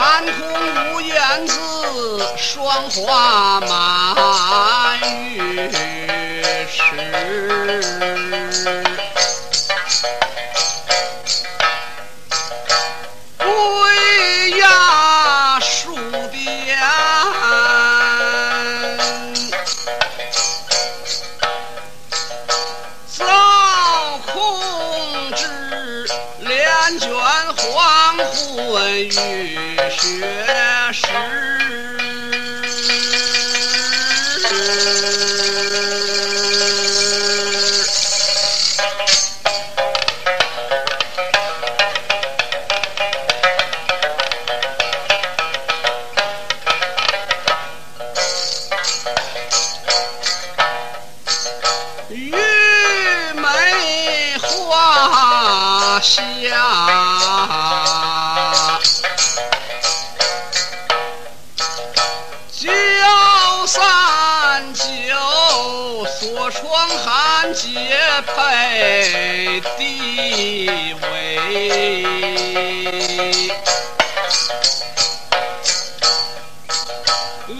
寒空无言，自霜华满。卷黄昏雨雪时。玉梅花香，酒，锁窗寒皆配地位。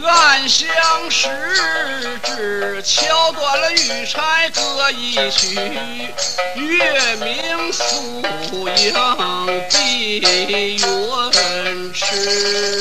暗香十指，敲断了玉钗歌一曲，月明宿影碧云池。